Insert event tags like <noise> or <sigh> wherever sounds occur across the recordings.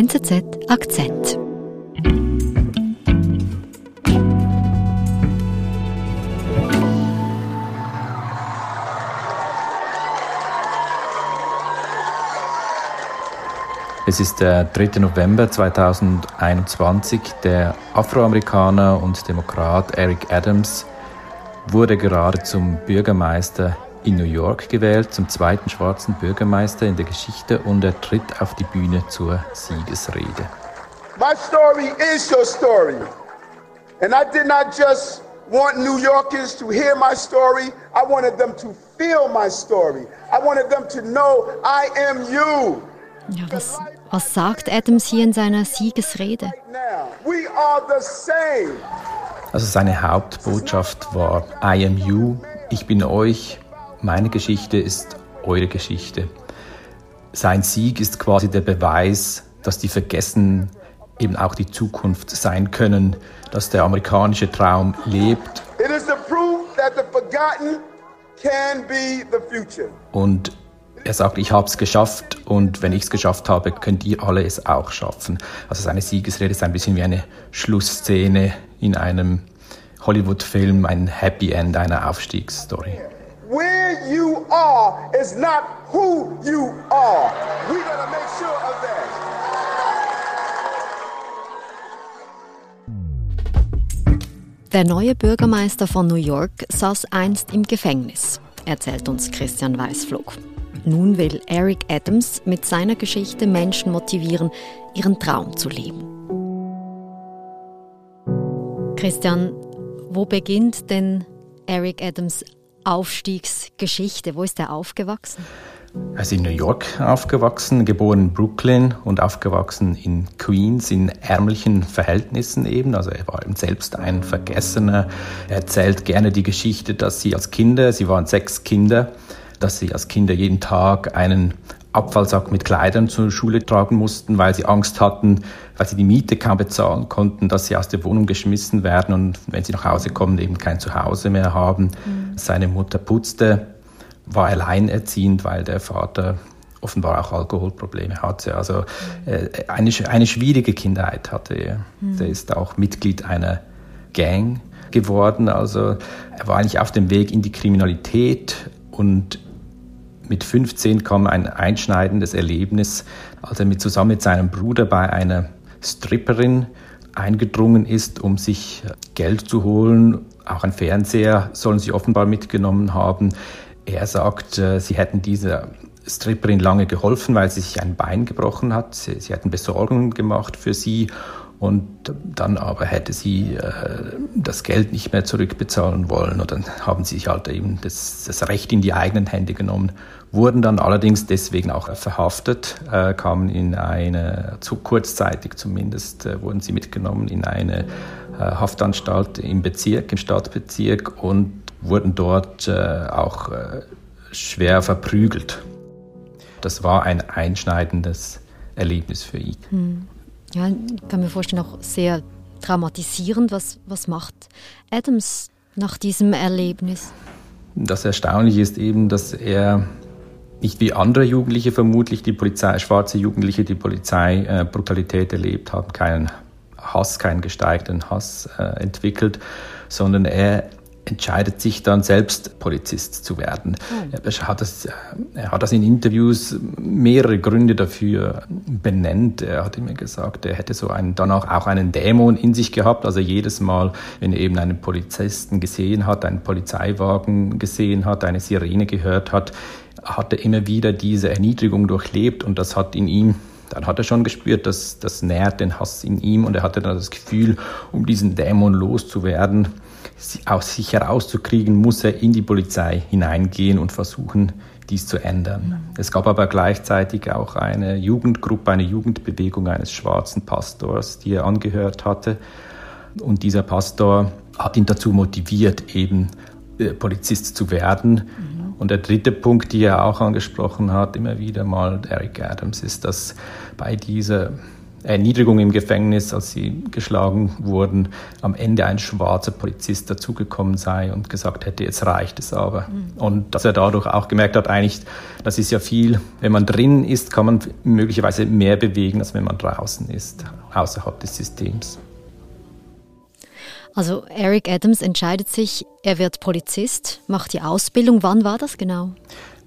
NZZ Akzent. Es ist der 3. November 2021. Der Afroamerikaner und Demokrat Eric Adams wurde gerade zum Bürgermeister in New York gewählt, zum zweiten schwarzen Bürgermeister in der Geschichte und er tritt auf die Bühne zur Siegesrede. My story is your story. And I did not just want New Yorkers to hear my story, I wanted them to feel my story. I wanted them to know I am you. Ja, was, was sagt Adams hier in seiner Siegesrede? We are the same. Also seine Hauptbotschaft war I am you, ich bin euch, meine Geschichte ist eure Geschichte. Sein Sieg ist quasi der Beweis, dass die Vergessen eben auch die Zukunft sein können, dass der amerikanische Traum lebt. Und er sagt, ich habe es geschafft und wenn ich es geschafft habe, könnt ihr alle es auch schaffen. Also seine Siegesrede ist ein bisschen wie eine Schlussszene in einem Hollywood-Film, ein Happy End einer Aufstiegsstory. Are is not who you are. We gotta make sure of that. Der neue Bürgermeister von New York saß einst im Gefängnis, erzählt uns Christian Weißflug. Nun will Eric Adams mit seiner Geschichte Menschen motivieren, ihren Traum zu leben. Christian, wo beginnt denn Eric Adams Aufstiegsgeschichte? Wo ist er aufgewachsen? Er ist in New York aufgewachsen, geboren in Brooklyn und aufgewachsen in Queens in ärmlichen Verhältnissen eben. Also er war selbst ein Vergessener. Er erzählt gerne die Geschichte, dass sie als Kinder, sie waren sechs Kinder, dass sie als Kinder jeden Tag einen Abfallsack mit Kleidern zur Schule tragen mussten, weil sie Angst hatten, weil sie die Miete kaum bezahlen konnten, dass sie aus der Wohnung geschmissen werden und wenn sie nach Hause kommen, eben kein Zuhause mehr haben. Mhm. Seine Mutter putzte, war alleinerziehend, weil der Vater offenbar auch Alkoholprobleme hatte. Also äh, eine, eine schwierige Kindheit hatte er. Mhm. Der ist auch Mitglied einer Gang geworden. Also er war eigentlich auf dem Weg in die Kriminalität und mit 15 kam ein einschneidendes Erlebnis, als er mit, zusammen mit seinem Bruder bei einer Stripperin eingedrungen ist, um sich Geld zu holen. Auch ein Fernseher sollen sie offenbar mitgenommen haben. Er sagt, äh, sie hätten dieser Stripperin lange geholfen, weil sie sich ein Bein gebrochen hat. Sie, sie hätten Besorgungen gemacht für sie und dann aber hätte sie äh, das Geld nicht mehr zurückbezahlen wollen und dann haben sie sich halt eben das, das Recht in die eigenen Hände genommen, wurden dann allerdings deswegen auch verhaftet, äh, kamen in eine, zu kurzzeitig zumindest, äh, wurden sie mitgenommen in eine äh, Haftanstalt im Bezirk, im Stadtbezirk und wurden dort äh, auch äh, schwer verprügelt. Das war ein einschneidendes Erlebnis für ihn. Hm. Ja, ich kann mir vorstellen, auch sehr traumatisierend. Was, was macht Adams nach diesem Erlebnis? Das Erstaunliche ist eben, dass er nicht wie andere Jugendliche vermutlich, die Polizei, schwarze Jugendliche, die Polizeibrutalität äh, erlebt haben, keinen Hass, keinen gesteigten Hass äh, entwickelt, sondern er entscheidet sich dann selbst Polizist zu werden. Mhm. Er, hat das, er hat das in Interviews mehrere Gründe dafür benennt. Er hat immer gesagt, er hätte so einen, danach auch einen Dämon in sich gehabt. Also jedes Mal, wenn er eben einen Polizisten gesehen hat, einen Polizeiwagen gesehen hat, eine Sirene gehört hat, hat er immer wieder diese Erniedrigung durchlebt und das hat in ihm dann hat er schon gespürt, dass das nährt den Hass in ihm und er hatte dann das Gefühl, um diesen Dämon loszuwerden, aus sich herauszukriegen, muss er in die Polizei hineingehen und versuchen, dies zu ändern. Es gab aber gleichzeitig auch eine Jugendgruppe, eine Jugendbewegung eines schwarzen Pastors, die er angehört hatte. Und dieser Pastor hat ihn dazu motiviert, eben äh, Polizist zu werden. Mhm. Und der dritte Punkt, den er auch angesprochen hat, immer wieder mal, Eric Adams, ist, dass bei dieser Erniedrigung im Gefängnis, als sie geschlagen wurden, am Ende ein schwarzer Polizist dazugekommen sei und gesagt hätte, jetzt reicht es aber. Mhm. Und dass er dadurch auch gemerkt hat, eigentlich, das ist ja viel, wenn man drin ist, kann man möglicherweise mehr bewegen, als wenn man draußen ist, außerhalb des Systems. Also Eric Adams entscheidet sich, er wird Polizist, macht die Ausbildung. Wann war das genau?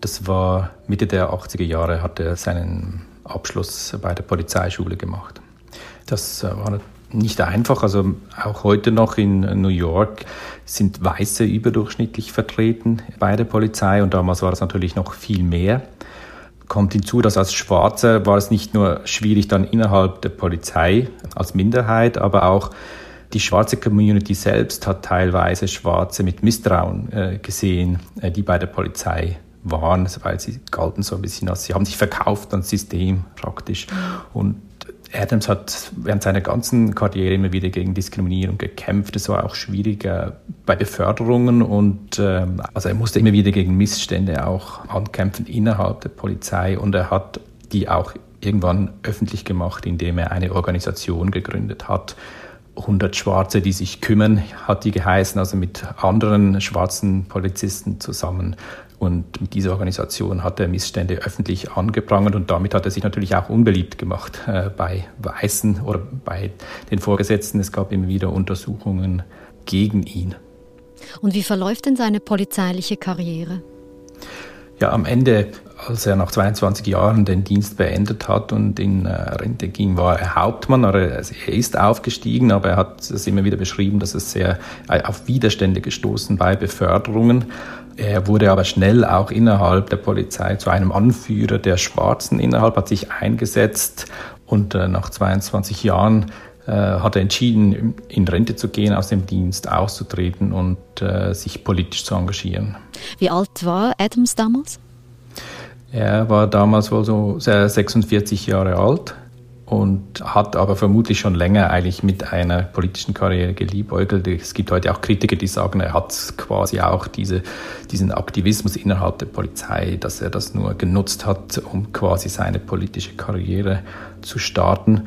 Das war Mitte der 80er Jahre, hat er seinen Abschluss bei der Polizeischule gemacht. Das äh, war nicht einfach, also auch heute noch in New York sind Weiße überdurchschnittlich vertreten bei der Polizei und damals war es natürlich noch viel mehr. Kommt hinzu, dass als Schwarzer war es nicht nur schwierig dann innerhalb der Polizei als Minderheit, aber auch die schwarze Community selbst hat teilweise Schwarze mit Misstrauen äh, gesehen, äh, die bei der Polizei waren, weil sie galten so ein bisschen als, sie haben sich verkauft ans System praktisch. Und Adams hat während seiner ganzen Karriere immer wieder gegen Diskriminierung gekämpft. Es war auch schwierig äh, bei Beförderungen und äh, also er musste immer wieder gegen Missstände auch ankämpfen innerhalb der Polizei und er hat die auch irgendwann öffentlich gemacht, indem er eine Organisation gegründet hat. 100 Schwarze, die sich kümmern, hat die geheißen, also mit anderen schwarzen Polizisten zusammen und mit dieser Organisation hat er Missstände öffentlich angeprangert und damit hat er sich natürlich auch unbeliebt gemacht äh, bei Weißen oder bei den Vorgesetzten. Es gab immer wieder Untersuchungen gegen ihn. Und wie verläuft denn seine polizeiliche Karriere? Ja, am Ende, als er nach 22 Jahren den Dienst beendet hat und in äh, Rente ging, war er Hauptmann. Er ist aufgestiegen, aber er hat es immer wieder beschrieben, dass es sehr äh, auf Widerstände gestoßen bei Beförderungen. Er wurde aber schnell auch innerhalb der Polizei zu einem Anführer der Schwarzen innerhalb, hat sich eingesetzt und äh, nach 22 Jahren hat er entschieden, in Rente zu gehen, aus dem Dienst auszutreten und sich politisch zu engagieren. Wie alt war Adams damals? Er war damals wohl so 46 Jahre alt und hat aber vermutlich schon länger eigentlich mit einer politischen Karriere geliebäugelt. Es gibt heute auch Kritiker, die sagen, er hat quasi auch diese, diesen Aktivismus innerhalb der Polizei, dass er das nur genutzt hat, um quasi seine politische Karriere zu starten.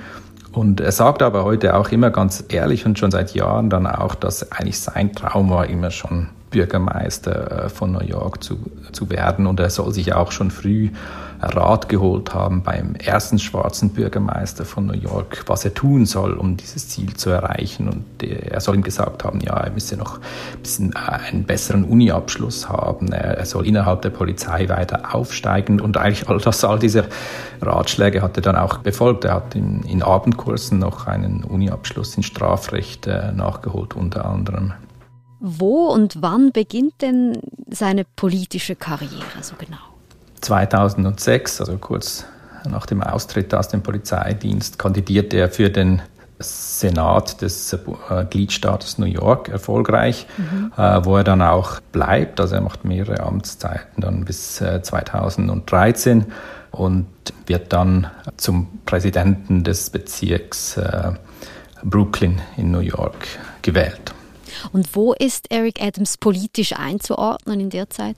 Und er sagt aber heute auch immer ganz ehrlich und schon seit Jahren dann auch, dass eigentlich sein Traum war, immer schon Bürgermeister äh, von New York zu, zu werden. Und er soll sich auch schon früh Rat geholt haben beim ersten schwarzen Bürgermeister von New York, was er tun soll, um dieses Ziel zu erreichen. Und er soll ihm gesagt haben, ja, er müsse noch ein bisschen äh, einen besseren Uni-Abschluss haben. Er soll innerhalb der Polizei weiter aufsteigen. Und eigentlich all das, all diese Ratschläge hat er dann auch befolgt. Er hat in, in Abendkursen noch einen Uni-Abschluss in Strafrecht äh, nachgeholt, unter anderem. Wo und wann beginnt denn seine politische Karriere so genau? 2006, also kurz nach dem Austritt aus dem Polizeidienst, kandidierte er für den Senat des äh, Gliedstaates New York erfolgreich, mhm. äh, wo er dann auch bleibt. Also er macht mehrere Amtszeiten dann bis äh, 2013 und wird dann zum Präsidenten des Bezirks äh, Brooklyn in New York gewählt. Und wo ist Eric Adams politisch einzuordnen in der Zeit?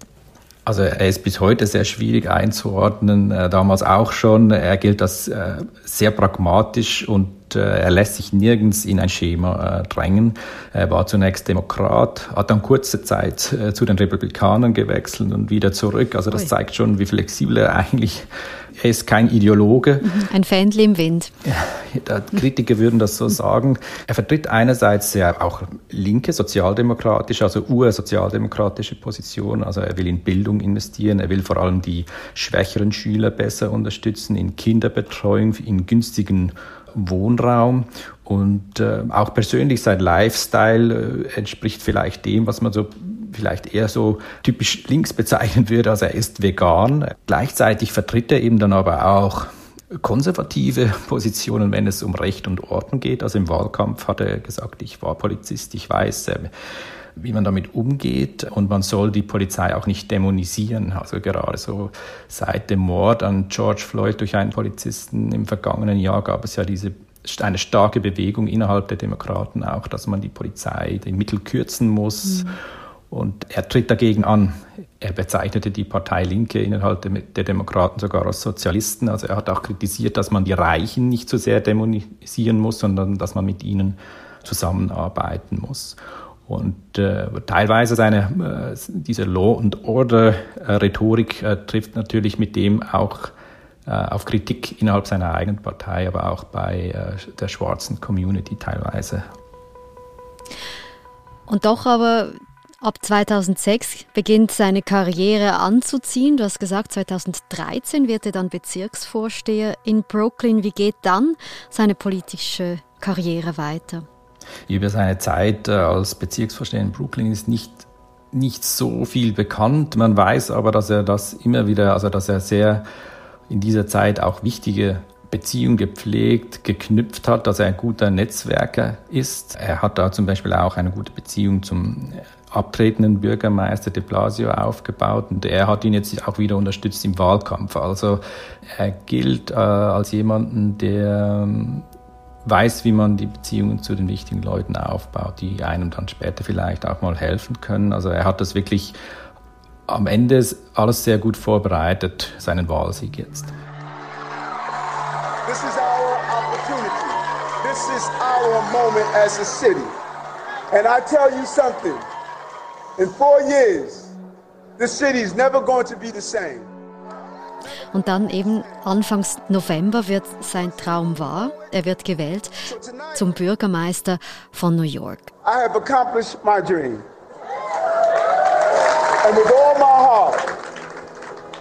Also er ist bis heute sehr schwierig einzuordnen, äh, damals auch schon. Er gilt als äh, sehr pragmatisch und äh, er lässt sich nirgends in ein Schema drängen. Er war zunächst Demokrat, hat dann kurze Zeit zu den Republikanern gewechselt und wieder zurück. Also das zeigt schon, wie flexibel er eigentlich er ist kein Ideologe. Mhm. Ein Fähnchen im Wind. Kritiker würden das so sagen. Er vertritt einerseits ja auch linke, sozialdemokratische, also ursozialdemokratische Positionen. Also er will in Bildung investieren, er will vor allem die schwächeren Schüler besser unterstützen, in Kinderbetreuung, in günstigen Wohnraum und äh, auch persönlich sein Lifestyle äh, entspricht vielleicht dem, was man so vielleicht eher so typisch links bezeichnen würde. Also er ist vegan. Gleichzeitig vertritt er eben dann aber auch konservative <laughs> Positionen, wenn es um Recht und Ordnung geht. Also im Wahlkampf hat er gesagt, ich war Polizist, ich weiß, äh, wie man damit umgeht und man soll die Polizei auch nicht dämonisieren. Also gerade so seit dem Mord an George Floyd durch einen Polizisten im vergangenen Jahr gab es ja diese eine starke Bewegung innerhalb der Demokraten auch, dass man die Polizei die Mittel kürzen muss. Mhm Und er tritt dagegen an. Er bezeichnete die Partei Linke innerhalb der Demokraten sogar als Sozialisten. Also er hat auch kritisiert, dass man die Reichen nicht so sehr dämonisieren muss, sondern dass man mit ihnen zusammenarbeiten muss. Und äh, teilweise seine, äh, diese Law and Order äh, Rhetorik äh, trifft natürlich mit dem auch äh, auf Kritik innerhalb seiner eigenen Partei, aber auch bei äh, der schwarzen Community teilweise. Und doch aber ab 2006 beginnt seine Karriere anzuziehen. Du hast gesagt, 2013 wird er dann Bezirksvorsteher in Brooklyn. Wie geht dann seine politische Karriere weiter? Über seine Zeit äh, als Bezirksvorsteher in Brooklyn ist nicht, nicht so viel bekannt. Man weiß aber, dass er das immer wieder, also dass er sehr in dieser Zeit auch wichtige Beziehungen gepflegt, geknüpft hat, dass er ein guter Netzwerker ist. Er hat da zum Beispiel auch eine gute Beziehung zum abtretenden Bürgermeister de Blasio aufgebaut und er hat ihn jetzt auch wieder unterstützt im Wahlkampf. Also er gilt äh, als jemanden, der weiß, wie man die Beziehungen zu den wichtigen Leuten aufbaut, die einem dann später vielleicht auch mal helfen können. Also er hat das wirklich am Ende alles sehr gut vorbereitet, seinen Wahlsieg jetzt. This is our opportunity. This is our moment as a city. And I tell you something, Und dann eben Anfangs November wird sein Traum wahr. Er wird gewählt zum Bürgermeister von New York. I have accomplished my dream. And with all my heart,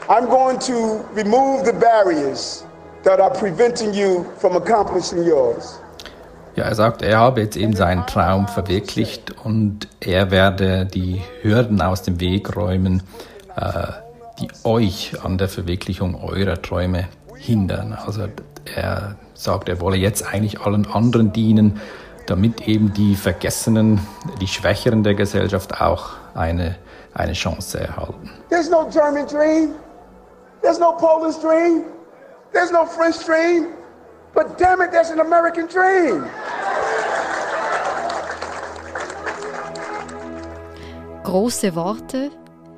I'm going to remove the barriers that are preventing you from accomplishing yours. Ja, er sagt, er habe jetzt eben seinen Traum verwirklicht und er werde die Hürden aus dem Weg räumen, äh, die euch an der Verwirklichung eurer Träume hindern. Also er sagt, er wolle jetzt eigentlich allen anderen dienen, damit eben die Vergessenen, die Schwächeren der Gesellschaft auch eine, eine Chance erhalten. There's no German dream. There's no Polish dream. There's no French dream. But damn it, there's an American dream. Große Worte,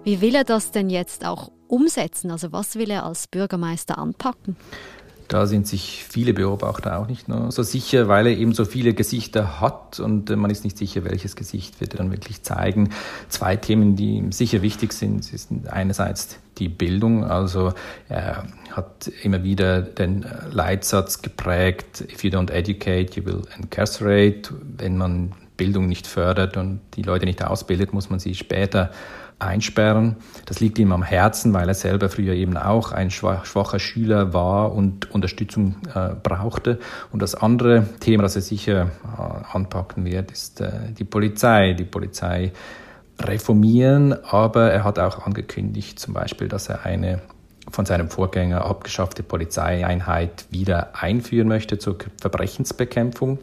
wie will er das denn jetzt auch umsetzen? Also was will er als Bürgermeister anpacken? Da sind sich viele Beobachter auch nicht nur so sicher, weil er eben so viele Gesichter hat und man ist nicht sicher, welches Gesicht wird er dann wirklich zeigen. Zwei Themen, die ihm sicher wichtig sind, sind einerseits die Bildung. Also er hat immer wieder den Leitsatz geprägt, if you don't educate, you will incarcerate. Wenn man Bildung nicht fördert und die Leute nicht ausbildet, muss man sie später einsperren. Das liegt ihm am Herzen, weil er selber früher eben auch ein schwacher Schüler war und Unterstützung äh, brauchte. Und das andere Thema, das er sicher äh, anpacken wird, ist äh, die Polizei. Die Polizei reformieren, aber er hat auch angekündigt, zum Beispiel, dass er eine von seinem Vorgänger abgeschaffte Polizeieinheit wieder einführen möchte zur Verbrechensbekämpfung.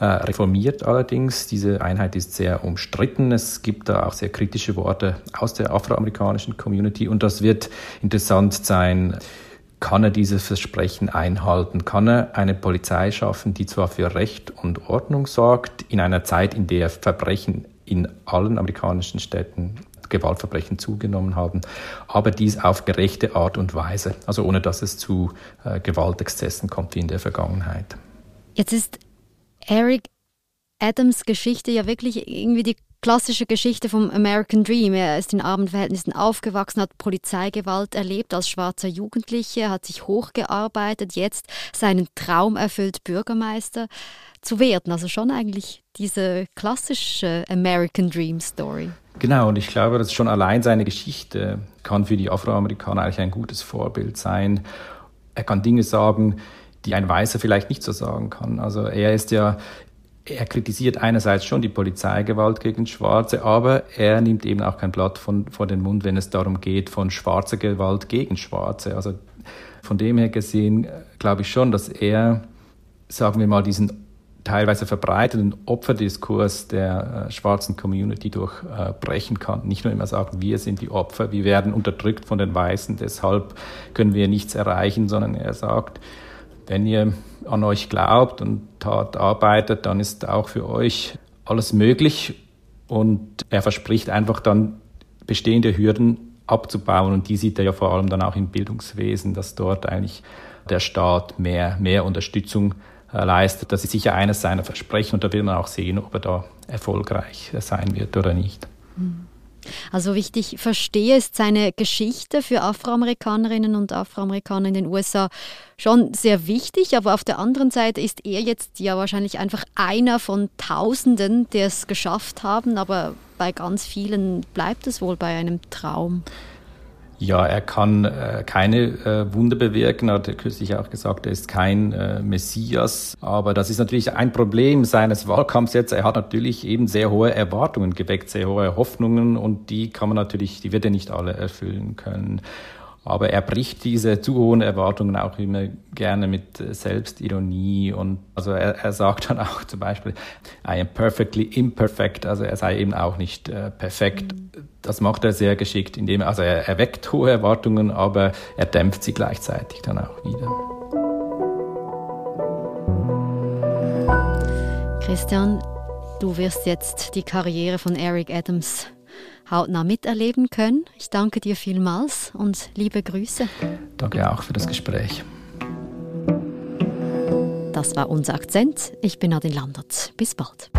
Äh, reformiert allerdings. Diese Einheit ist sehr umstritten. Es gibt da auch sehr kritische Worte aus der afroamerikanischen Community und das wird interessant sein. Kann er dieses Versprechen einhalten? Kann er eine Polizei schaffen, die zwar für Recht und Ordnung sorgt, in einer Zeit, in der Verbrechen in allen amerikanischen Städten Gewaltverbrechen zugenommen haben, aber dies auf gerechte Art und Weise, also ohne dass es zu äh, Gewaltexzessen kommt wie in der Vergangenheit. Jetzt ist Eric Adams Geschichte ja wirklich irgendwie die klassische Geschichte vom American Dream. Er ist in armen Verhältnissen aufgewachsen, hat Polizeigewalt erlebt als schwarzer Jugendlicher, hat sich hochgearbeitet, jetzt seinen Traum erfüllt, Bürgermeister zu werden. Also schon eigentlich diese klassische American Dream Story. Genau, und ich glaube, dass schon allein seine Geschichte kann für die Afroamerikaner eigentlich ein gutes Vorbild sein. Er kann Dinge sagen, die ein Weißer vielleicht nicht so sagen kann. Also er ist ja, er kritisiert einerseits schon die Polizeigewalt gegen Schwarze, aber er nimmt eben auch kein Blatt von, vor den Mund, wenn es darum geht, von schwarzer Gewalt gegen Schwarze. Also von dem her gesehen glaube ich schon, dass er, sagen wir mal, diesen teilweise verbreiteten Opferdiskurs der äh, schwarzen Community durchbrechen äh, kann. Nicht nur immer sagen, wir sind die Opfer, wir werden unterdrückt von den Weißen, deshalb können wir nichts erreichen, sondern er sagt, wenn ihr an euch glaubt und hart arbeitet, dann ist auch für euch alles möglich. Und er verspricht einfach dann bestehende Hürden abzubauen. Und die sieht er ja vor allem dann auch im Bildungswesen, dass dort eigentlich der Staat mehr, mehr Unterstützung äh, leistet. Das ist sicher eines seiner Versprechen und da will man auch sehen, ob er da erfolgreich sein wird oder nicht. Mhm. Also wie ich dich verstehe, ist seine Geschichte für Afroamerikanerinnen und Afroamerikaner in den USA schon sehr wichtig, aber auf der anderen Seite ist er jetzt ja wahrscheinlich einfach einer von Tausenden, die es geschafft haben, aber bei ganz vielen bleibt es wohl bei einem Traum. Ja, er kann äh, keine äh, Wunder bewirken, hat er kürzlich auch gesagt, er ist kein äh, Messias. Aber das ist natürlich ein Problem seines Wahlkampfs jetzt. Er hat natürlich eben sehr hohe Erwartungen geweckt, sehr hohe Hoffnungen und die kann man natürlich, die wird er nicht alle erfüllen können. Aber er bricht diese zu hohen Erwartungen auch immer gerne mit Selbstironie und also er, er sagt dann auch zum Beispiel, I am perfectly imperfect, also er sei eben auch nicht äh, perfekt. Das macht er sehr geschickt, indem also er erweckt hohe Erwartungen, aber er dämpft sie gleichzeitig dann auch wieder. Christian, du wirst jetzt die Karriere von Eric Adams hautnah miterleben können. Ich danke dir vielmals und liebe Grüße. Danke auch für das Gespräch. Das war unser Akzent. Ich bin Nadine Landert. Bis bald.